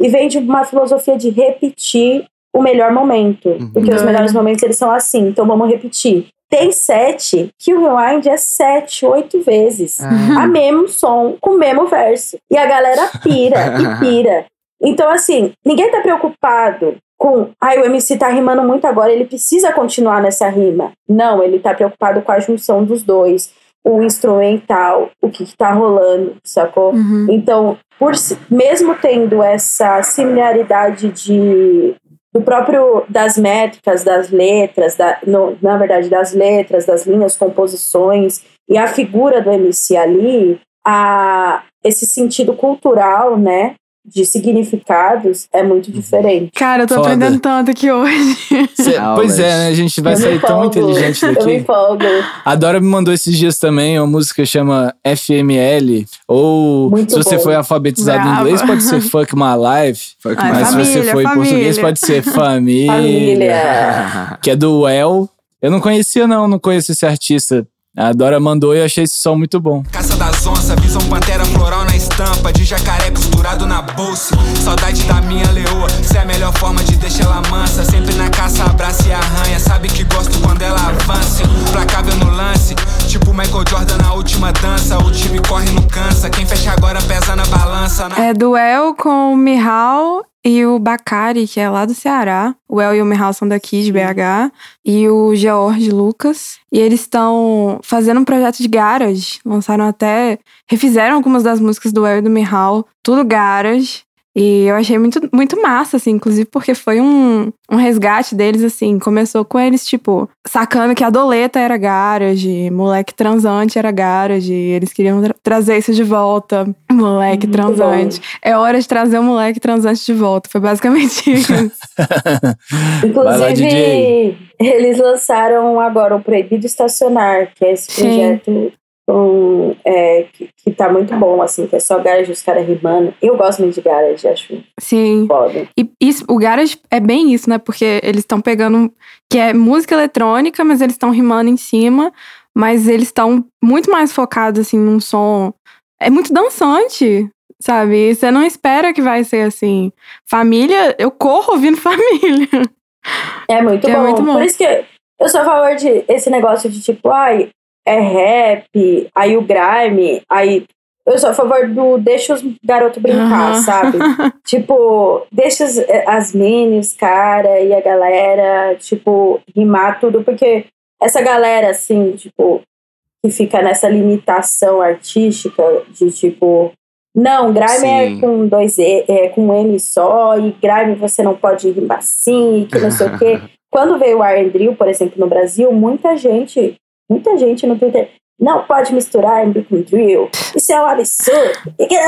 e vem de uma filosofia de repetir o melhor momento. Porque os Uhum. melhores momentos eles são assim, então vamos repetir. Tem sete que o rewind é sete, oito vezes. Ah. A mesmo som, com o mesmo verso. E a galera pira e pira. Então, assim, ninguém tá preocupado com. Ai, o MC tá rimando muito agora, ele precisa continuar nessa rima. Não, ele tá preocupado com a junção dos dois, o instrumental, o que, que tá rolando, sacou? Então, por, mesmo tendo essa similaridade de do próprio das métricas, das letras, da, no- na verdade das letras, das linhas, composições e a figura do MC ali, a, esse sentido cultural, né, de significados é muito diferente. Cara, eu tô Foda. aprendendo tanto aqui hoje. Cê- pois é, né? A gente vai Eu me sair tão inteligente Eu me daqui. empolgo. A Dora me mandou esses dias também uma música que chama FML. Ou Muito se você bom. foi alfabetizado em Brava. inglês, pode ser Fuck My Life. Fuck Ai, mas se você família, for em português, família. pode ser Família. Família. que é do Well. Eu não conhecia, não, não conheço esse artista. A Dora mandou e eu achei esse som muito bom. Caça das onças, visão pantera floral na estampa De jacaré costurado na bolsa. Saudade da minha leoa Se é a melhor forma de deixar ela mansa. Sempre na caça, abraça e arranha Sabe que gosto quando ela avança. Placável no lance Tipo Michael Jordan na última dança O time corre não cansa Quem fecha agora pesa na balança na... É duel com o Mihal e o Bacari, que é lá do Ceará. O El e o Mihal são daqui, de BH. E o George Lucas. E eles estão fazendo um projeto de garage. Lançaram até. Refizeram algumas das músicas do El e do Mihal. Tudo garage. E eu achei muito, muito massa, assim, inclusive porque foi um, um resgate deles, assim. Começou com eles, tipo, sacando que a doleta era garage, moleque transante era garage. Eles queriam tra- trazer isso de volta. Moleque Muito transante. É hora de trazer o moleque transante de volta. Foi basicamente isso. Vai lá. Inclusive, eles lançaram agora o Proibido Estacionar, que é esse Sim. Um, é, que, que tá muito bom, assim, que é só garage, os caras rimando. Eu gosto muito de garage, acho Sim. foda. E isso, o garage é bem isso, né? Porque eles estão pegando. Que é música eletrônica, mas eles estão rimando em cima. Mas eles estão muito mais focados, assim, num som. É muito dançante, sabe? Você não espera que vai ser assim. Família, eu corro ouvindo família. É muito, é bom. muito bom. Por isso que eu sou a favor de esse negócio de tipo, ai, é rap, aí o grime, aí. Eu sou a favor do deixa os garotos brincar, Aham. sabe? tipo, deixa as, as mini, os cara e a galera, tipo, rimar tudo, porque essa galera, assim, tipo, que fica nessa limitação artística de tipo, não, grime é Sim. com dois e, é com um M só, e grime você não pode rimar assim, e que não sei o quê. Quando veio o Drill, por exemplo, no Brasil, muita gente, muita gente no Twitter, não pode misturar R&B com drill, isso é um absurdo. E que-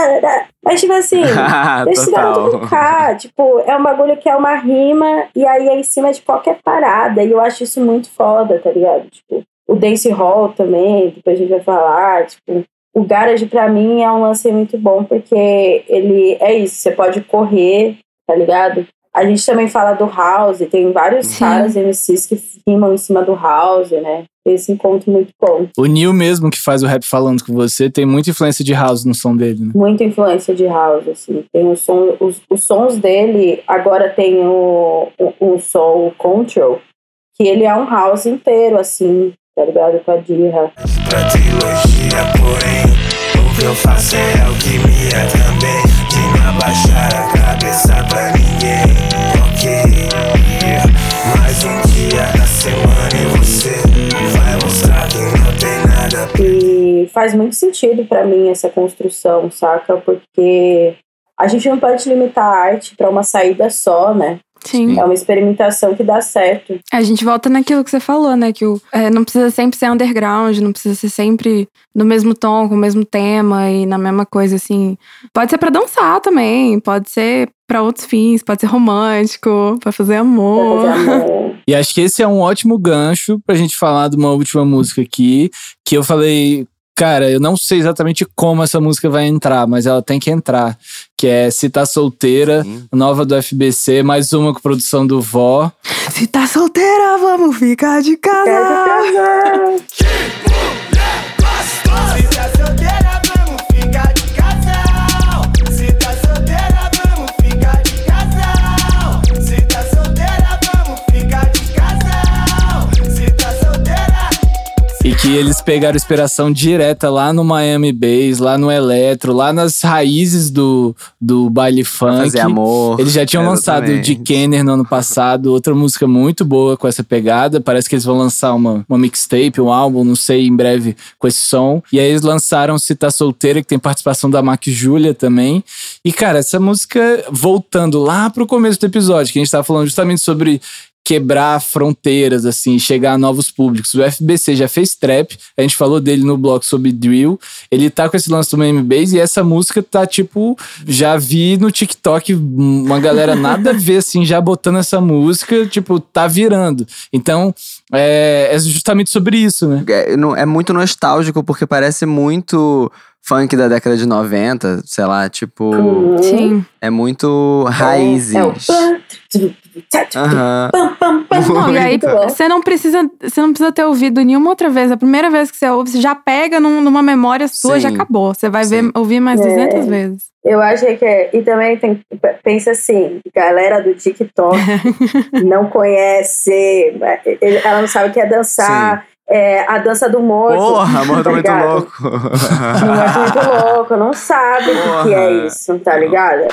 Mas tipo assim, deixa Total. brincar, tipo, é um bagulho que é uma rima, e aí é em cima de qualquer parada, e eu acho isso muito foda, tá ligado? Tipo, o dance hall também, depois a gente vai falar, tipo, o garage pra mim é um lance muito bom porque ele é isso, você pode correr, tá ligado? A gente também fala do house, tem vários Sim. caras MCs que rimam em cima do house, né? Esse encontro muito bom. O Neil mesmo, que faz o rap falando com você, tem muita influência de house no som dele, né? Muita influência de house, assim. Tem o som, os, os sons dele, agora tem o, o, um som, o Control, que ele é um house inteiro, assim, tá ligado? Com a Dirra. Pra trilogia, porém, o que eu faço é o que me também. Abaixar a cabeça pra ninguém. Ok, mais um dia da semana e você vai mostrar que não tem nada. E faz muito sentido pra mim essa construção, saca? Porque a gente não pode limitar a arte pra uma saída só, né? Sim. É uma experimentação que dá certo. A gente volta naquilo que você falou, né? Que o, é, não precisa sempre ser underground, não precisa ser sempre no mesmo tom, com o mesmo tema e na mesma coisa, assim. Pode ser pra dançar também, pode ser pra outros fins, pode ser romântico, pra fazer amor. E acho que esse é um ótimo gancho pra gente falar de uma última música aqui, que eu falei, cara, eu não sei exatamente como essa música vai entrar, mas ela tem que entrar, que é Se Tá Solteira, nova do FBC, mais uma com produção do Vó. Se tá solteira, vamos ficar de casa. Se tá solteira, E que eles pegaram inspiração direta lá no Miami Bass, lá no Eletro, lá nas raízes do, do baile funk. fazer amor. Eles já tinham lançado o de. Kenner no ano passado, outra música muito boa com essa pegada. Parece que eles vão lançar uma, uma mixtape, um álbum, não sei, em breve com esse som. E aí eles lançaram Se Tá Solteira, que tem participação da Mac Júlia também. E, cara, essa música, voltando lá pro começo do episódio, que a gente tava falando justamente sobre quebrar fronteiras, assim, chegar a novos públicos. O FBC já fez trap, a gente falou dele no blog sobre drill. Ele tá com esse lance do Miami Bass e essa música tá tipo, já vi no TikTok uma galera nada a ver, assim, já botando essa música, tipo, tá virando. Então, é, é justamente sobre isso, né? É, é muito nostálgico porque parece muito funk da década de 90, sei lá, tipo. Sim. É muito raízes. É Aham. Não, e aí você não precisa, você não precisa ter ouvido nenhuma outra vez. A primeira vez que você ouve, você já pega num- numa memória sua, Sim. já acabou. Você vai ver, ouvir mais É. 200 vezes. Eu acho que é. E também tem. Pensa assim, galera do TikTok não conhece. Ela não sabe o que é dançar. É, a dança do morto. Porra, morto tá muito ligado? louco. Morto muito louco, não sabe o que, é isso, tá ligado?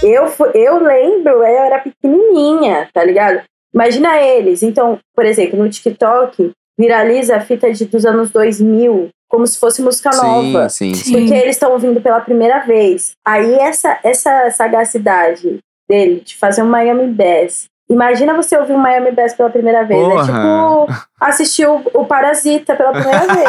Eu, eu lembro, eu era pequenininha, tá ligado? Imagina eles. Então, por exemplo, no TikTok, viraliza a fita de, dos anos 2000, como se fosse música Sim, nova. sim, sim. Porque eles estão ouvindo pela primeira vez. Aí, essa, essa sagacidade dele de fazer um Miami Bass. Imagina você ouvir um Miami Bass pela primeira vez. É Porra. tipo assistir o, o Parasita pela primeira vez.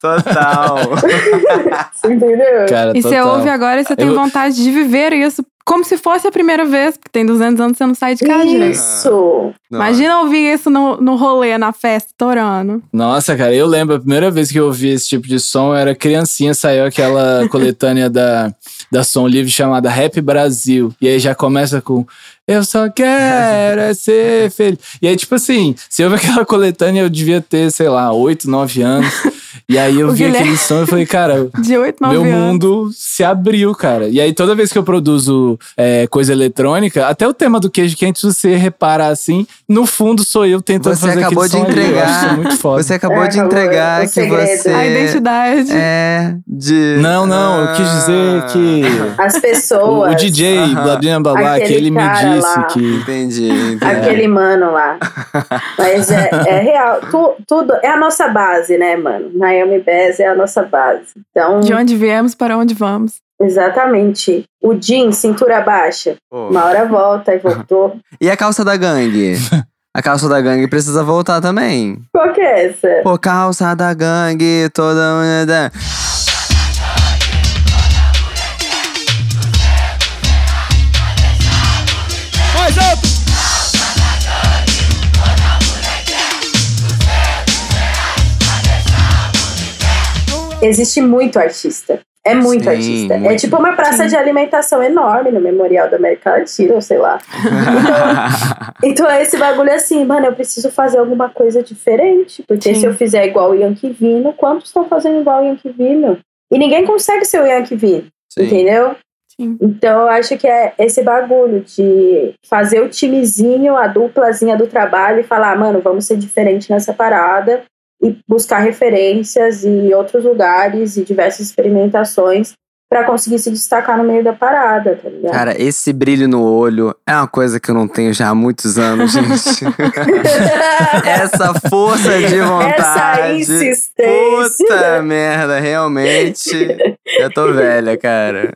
Total. Você entendeu? e você ouve agora e você tem Eu- vontade de viver isso como se fosse a primeira vez, porque tem 200 anos que você não sai de casa. Isso! Imagina ouvir isso no, no rolê, na festa, estourando. Nossa, cara, eu lembro a primeira vez que eu ouvi esse tipo de som, eu era criancinha, saiu aquela coletânea da, da Som Livre chamada Rap Brasil. E aí já começa com Eu só quero é ser feliz. E aí, tipo assim, se ouve aquela coletânea, eu devia ter, sei lá, 8, 9 anos. E aí eu O vi Guilherme- aquele som e falei, cara, De 8, 9 meu anos. mundo se abriu, cara. E aí toda vez que eu produzo é, coisa eletrônica, até o tema do queijo quente, você reparar assim, no fundo sou eu tentando Você fazer acabou aquele de som ali. Eu acho entregar. isso muito foda. Você acabou É, de acabou, entregar o que você. A identidade. É, de. Não, não, eu quis dizer que As o, pessoas. o DJ Aham. Bladinha Babá, que ele me disse lá. que. Entendi. entendi. Aquele mano lá. Mas é, é real. Tu- tudo é a nossa base, né, mano? Naomi Bass é a nossa base. Então, De onde viemos para onde vamos. exatamente. O Jim, cintura baixa. Pô. Uma hora volta e voltou. E a calça da gangue? A calça da gangue precisa voltar também. Qual que é essa? Pô, calça da gangue, toda Existe muito artista. É muito Sim, artista. É muito. tipo uma praça de alimentação enorme no Memorial da América Latina, ou sei lá. Então é esse bagulho assim, mano, eu preciso fazer alguma coisa diferente. Porque Sim. se eu fizer igual o Yankee Vino, quantos estão fazendo igual o Yankee Vino? E ninguém consegue ser o Yankee Vino, Sim. entendeu? Sim. Então eu acho que é esse bagulho de fazer o timezinho, a duplazinha do trabalho e falar, mano, vamos ser diferente nessa parada e buscar referências e outros lugares e diversas experimentações pra conseguir se destacar no meio da parada, tá ligado? Cara, esse brilho no olho é uma coisa que eu não tenho já há muitos anos, gente. Essa força de vontade. Essa insistência. Puta merda, realmente. Eu tô velha, cara.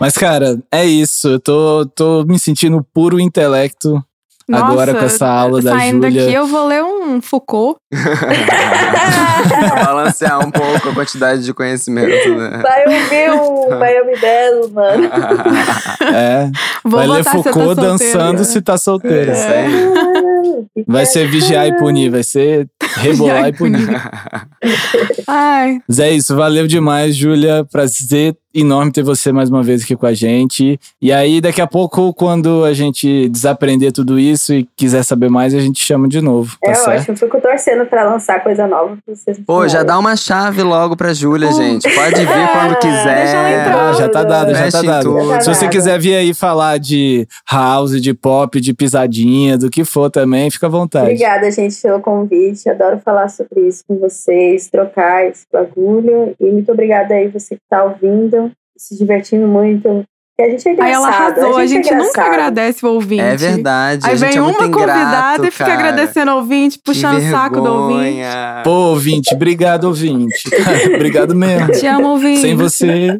Mas, cara, é isso. Eu tô, tô me sentindo puro intelecto agora Nossa, com essa aula da Saindo Júlia. daqui, eu vou ler um Foucault. Pra balancear um pouco a quantidade de conhecimento, né? Vai ouvir o Miami Belo, mano. É. Vou Vai ler se Foucault solteira. dançando se tá solteira. Isso aí. Vai ser vigiar e punir, vai ser rebolar e punir. Ai, Mas é isso, valeu demais, Júlia. Prazer enorme ter você mais uma vez aqui com a gente. E aí, daqui a pouco, quando a gente desaprender tudo isso e quiser saber mais, a gente chama de novo. Tá É certo? ótimo, fico torcendo pra lançar coisa nova pra vocês. Pô, já dá uma chave logo pra Júlia, gente. Pode vir É, quando quiser. Ah, já tá dado, já tá dado. tudo. Se você quiser vir aí falar de house, de pop, de pisadinha, do que for também, fica à vontade. Obrigada, gente, pelo convite. Adoro falar sobre isso com vocês, trocar esse bagulho. E muito obrigada aí, você que tá ouvindo, se divertindo muito. Porque a gente é aí engraçado. ela arrasou. A gente, é nunca engraçado. agradece o ouvinte. É verdade. Aí a gente vem é uma muito ingrato, convidada e fica cara. agradecendo o ouvinte, puxando o saco do ouvinte. Pô, ouvinte, obrigado, ouvinte. obrigado mesmo. Te amo, ouvinte. Sem você,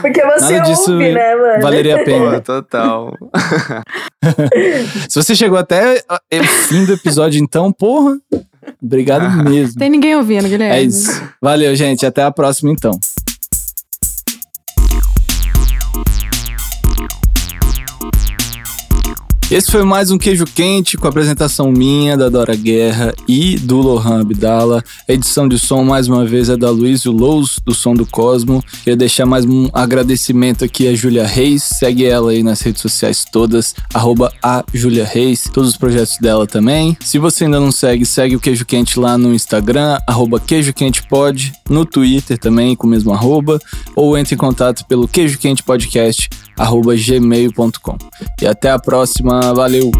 Porque você nada disso ouve, né, mano? valeria a Pô, pena. total. Se você chegou até o fim do episódio, então, porra, obrigado mesmo. Tem ninguém ouvindo, Guilherme. É isso. Valeu, gente. Até a próxima, então. Esse foi mais um Queijo Quente com a apresentação minha, da Dora Guerra e do Lohan Abdala. A edição de som, mais uma vez, é da Luiz Lous, do Som do Cosmo. Queria deixar mais um agradecimento aqui a Júlia Reis. Segue ela aí nas redes sociais todas, arroba a Júlia Reis, todos os projetos dela também. Se você ainda não segue, segue o Queijo Quente lá no Instagram, arroba Queijo Quente Pod, no Twitter também, com o mesmo arroba, ou entre em contato pelo queijoquentepodcast, arroba gmail.com. E até a valeu!